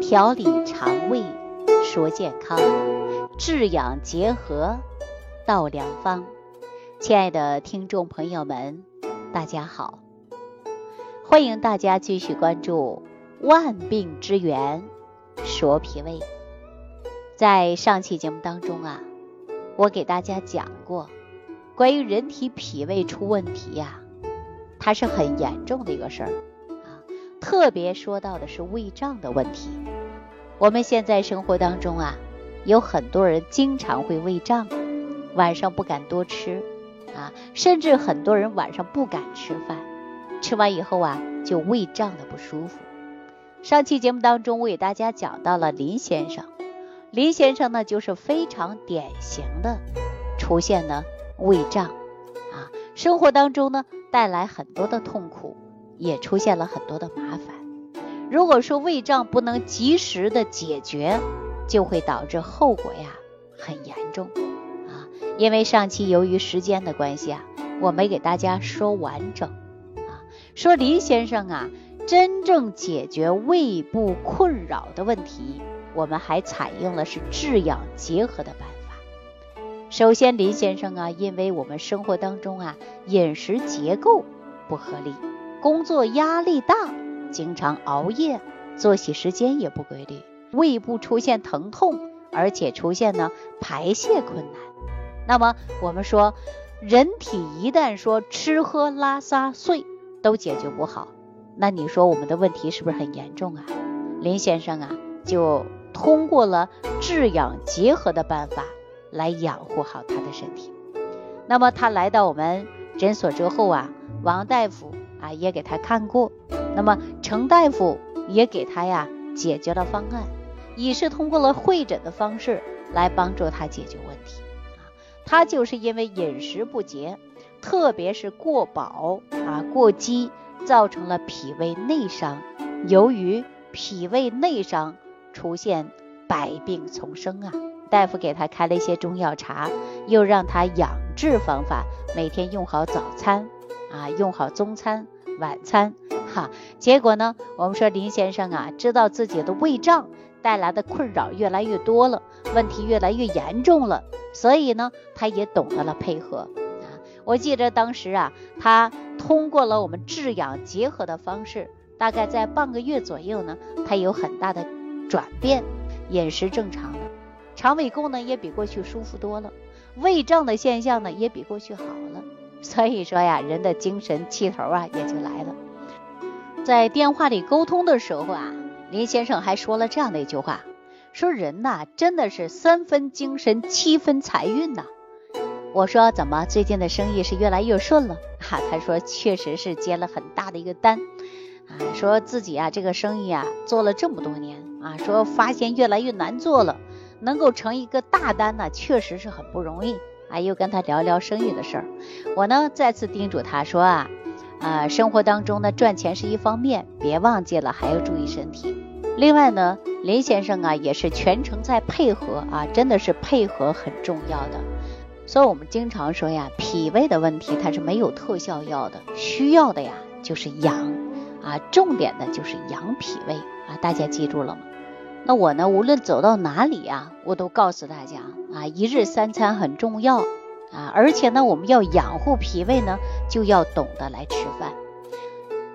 调理肠胃，说健康，治养结合，道良方。亲爱的听众朋友们，大家好，欢迎大家继续关注万病之源说脾胃。在上期节目当中啊，我给大家讲过关于人体脾胃出问题呀，它是很严重的一个事儿，特别说到的是胃胀的问题。我们现在生活当中啊，有很多人经常会胃胀，晚上不敢多吃。啊，甚至很多人晚上不敢吃饭，吃完以后啊，就胃胀的不舒服。上期节目当中，我给大家讲到了林先生，林先生呢就是非常典型的出现了胃胀啊，生活当中呢带来很多的痛苦，也出现了很多的麻烦。如果说胃胀不能及时的解决，就会导致后果呀很严重啊。因为上期由于时间的关系啊，我没给大家说完整啊。说林先生啊，真正解决胃部困扰的问题，我们还采用了是治养结合的办法。首先，林先生啊，因为我们生活当中啊，饮食结构不合理，工作压力大，经常熬夜，作息时间也不规律，胃部出现疼痛，而且出现呢排泄困难。那么我们说，人体一旦说吃喝拉撒睡都解决不好，那你说我们的问题是不是很严重啊？林先生啊，就通过了治养结合的办法来养护好他的身体。那么他来到我们诊所之后啊，王大夫啊也给他看过，那么程大夫也给他呀解决了方案，也是通过了会诊的方式来帮助他解决问题。啊他就是因为饮食不节，特别是过饱啊、过饥，造成了脾胃内伤。由于脾胃内伤，出现百病丛生啊。大夫给他开了一些中药茶，又让他养治方法，每天用好早餐啊，用好中餐、晚餐哈。结果呢，我们说林先生啊，知道自己的胃胀带来的困扰越来越多了，问题越来越严重了。所以呢，他也懂得了配合啊。我记得当时啊，他通过了我们治养结合的方式，大概在半个月左右呢，他有很大的转变，饮食正常了，肠胃功能也比过去舒服多了，胃胀的现象呢也比过去好了。所以说呀，人的精神气头啊也就来了。在电话里沟通的时候啊，林先生还说了这样的一句话。说人呐，真的是三分精神，七分财运呐。我说怎么最近的生意是越来越顺了？哈，他说确实是接了很大的一个单啊，说自己啊这个生意啊做了这么多年啊，说发现越来越难做了，能够成一个大单呢，确实是很不容易啊。又跟他聊聊生意的事儿，我呢再次叮嘱他说啊，呃，生活当中呢赚钱是一方面，别忘记了还要注意身体。另外呢，林先生啊也是全程在配合啊，真的是配合很重要的。所以我们经常说呀，脾胃的问题它是没有特效药的，需要的呀就是养啊，重点的就是养脾胃啊，大家记住了吗？那我呢，无论走到哪里呀，我都告诉大家啊，一日三餐很重要啊，而且呢，我们要养护脾胃呢，就要懂得来吃饭。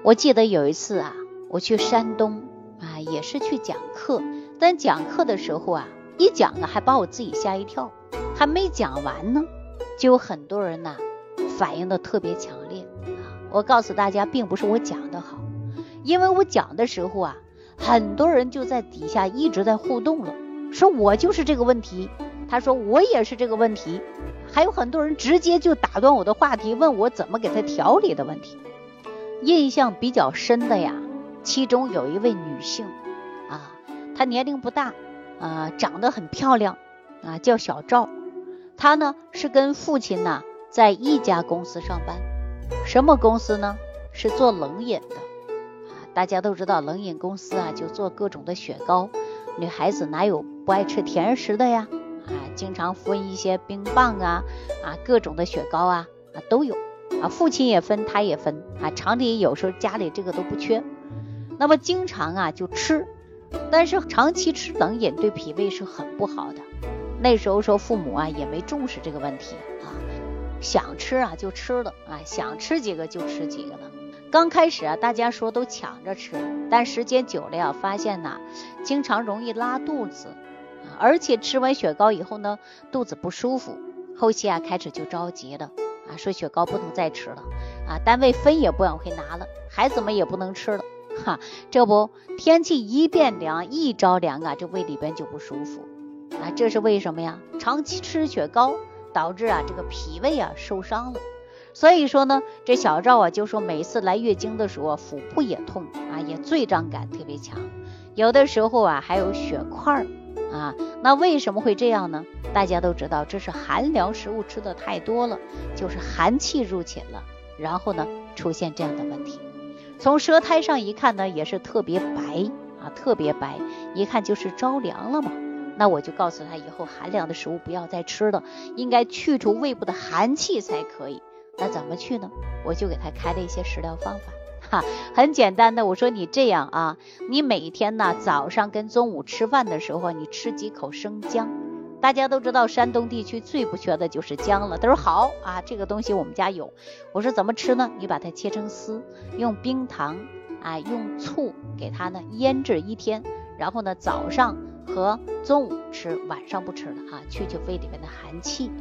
我记得有一次啊，我去山东。啊，也是去讲课，但讲课的时候啊，一讲呢还把我自己吓一跳，还没讲完呢，就有很多人呐反应的特别强烈啊。我告诉大家，并不是我讲的好，因为我讲的时候啊，很多人就在底下一直在互动了，说我就是这个问题，他说我也是这个问题，还有很多人直接就打断我的话题，问我怎么给他调理的问题。印象比较深的呀。其中有一位女性，啊，她年龄不大，啊，长得很漂亮，啊，叫小赵。她呢是跟父亲呢在一家公司上班，什么公司呢？是做冷饮的。啊，大家都知道冷饮公司啊，就做各种的雪糕。女孩子哪有不爱吃甜食的呀？经常分一些冰棒啊，啊，各种的雪糕啊，啊都有。啊，父亲也分，他也分。啊，厂里有时候家里这个都不缺。那么经常啊就吃，但是长期吃冷饮对脾胃是很不好的。那时候说父母啊也没重视这个问题啊，想吃啊就吃了啊，想吃几个就吃几个了。刚开始啊，大家说都抢着吃，但时间久了呀，发现呐，经常容易拉肚子，而且吃完雪糕以后呢，肚子不舒服。后期啊，开始就着急了啊，说雪糕不能再吃了啊，单位分也不往回拿了，孩子们也不能吃了。哈，这不天气一变凉，一着凉啊，这胃里边就不舒服啊，这是为什么呀？长期吃雪糕导致啊，这个脾胃啊受伤了。所以说呢，这小赵啊就说，每次来月经的时候，腹部也痛啊，也坠胀感特别强，有的时候啊还有血块啊。那为什么会这样呢？大家都知道，这是寒凉食物吃的太多了，就是寒气入侵了，然后呢出现这样的问题。从舌苔上一看呢，也是特别白啊，特别白，一看就是着凉了嘛。那我就告诉他，以后寒凉的食物不要再吃了，应该去除胃部的寒气才可以。那怎么去呢？我就给他开了一些食疗方法，哈，很简单的。我说你这样啊，你每天呢早上跟中午吃饭的时候，你吃几口生姜。大家都知道山东地区最不缺的就是姜了。他说好啊，这个东西我们家有。我说怎么吃呢？你把它切成丝，用冰糖啊，用醋给它呢腌制一天，然后呢早上。和中午吃，晚上不吃了啊，去去胃里面的寒气。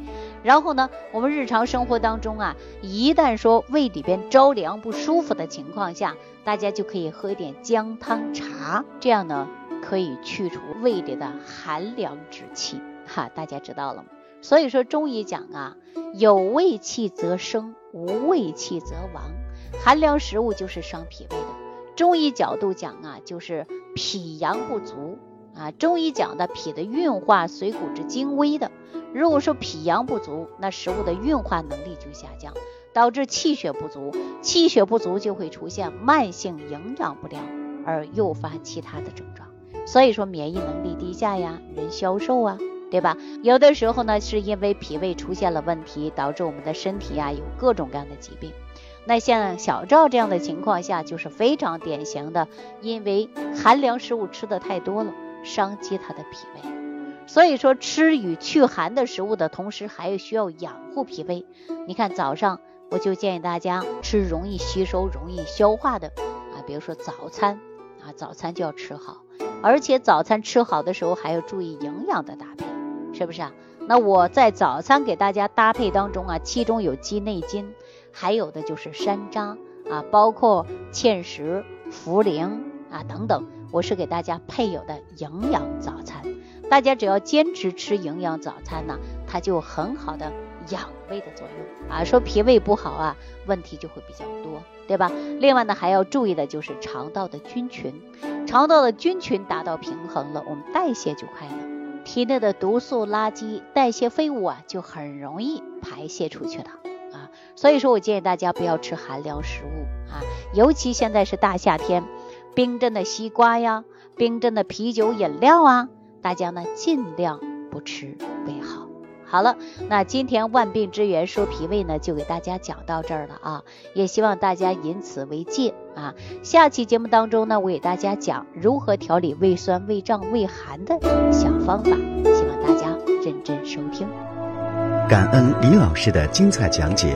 然后呢，我们日常生活当中啊，一旦说胃里边着凉不舒服的情况下，大家就可以喝一点姜汤茶，这样呢可以去除胃里的寒凉之气。哈，大家知道了吗？所以说中医讲啊，有胃气则生，无胃气则亡。寒凉食物就是伤脾胃的。中医角度讲啊，就是脾阳不足。啊，中医讲的脾的运化水谷之精微的，如果说脾阳不足，那食物的运化能力就下降，导致气血不足，气血不足就会出现慢性营养不良，而诱发其他的症状。所以说免疫能力低下呀，人消瘦啊，对吧？有的时候呢，是因为脾胃出现了问题，导致我们的身体啊有各种各样的疾病。那像小赵这样的情况下，就是非常典型的，因为寒凉食物吃的太多了。伤及他的脾胃，所以说吃与祛寒的食物的同时，还需要养护脾胃。你看早上我就建议大家吃容易吸收、容易消化的啊，比如说早餐啊，早餐就要吃好，而且早餐吃好的时候还要注意营养的搭配，是不是啊？那我在早餐给大家搭配当中啊，其中有鸡内金，还有的就是山楂啊，包括芡实、茯苓啊等等。我是给大家配有的营养早餐，大家只要坚持吃营养早餐呢，它就很好的养胃的作用啊。说脾胃不好啊，问题就会比较多，对吧？另外呢，还要注意的就是肠道的菌群，肠道的菌群达到平衡了，我们代谢就快了，体内的毒素、垃圾、代谢废物啊，就很容易排泄出去了啊。所以说我建议大家不要吃寒凉食物啊，尤其现在是大夏天。冰镇的西瓜呀，冰镇的啤酒饮料啊，大家呢尽量不吃为好。好了，那今天万病之源说脾胃呢，就给大家讲到这儿了啊，也希望大家引此为戒啊。下期节目当中呢，我给大家讲如何调理胃酸、胃胀、胃寒的小方法，希望大家认真收听。感恩李老师的精彩讲解。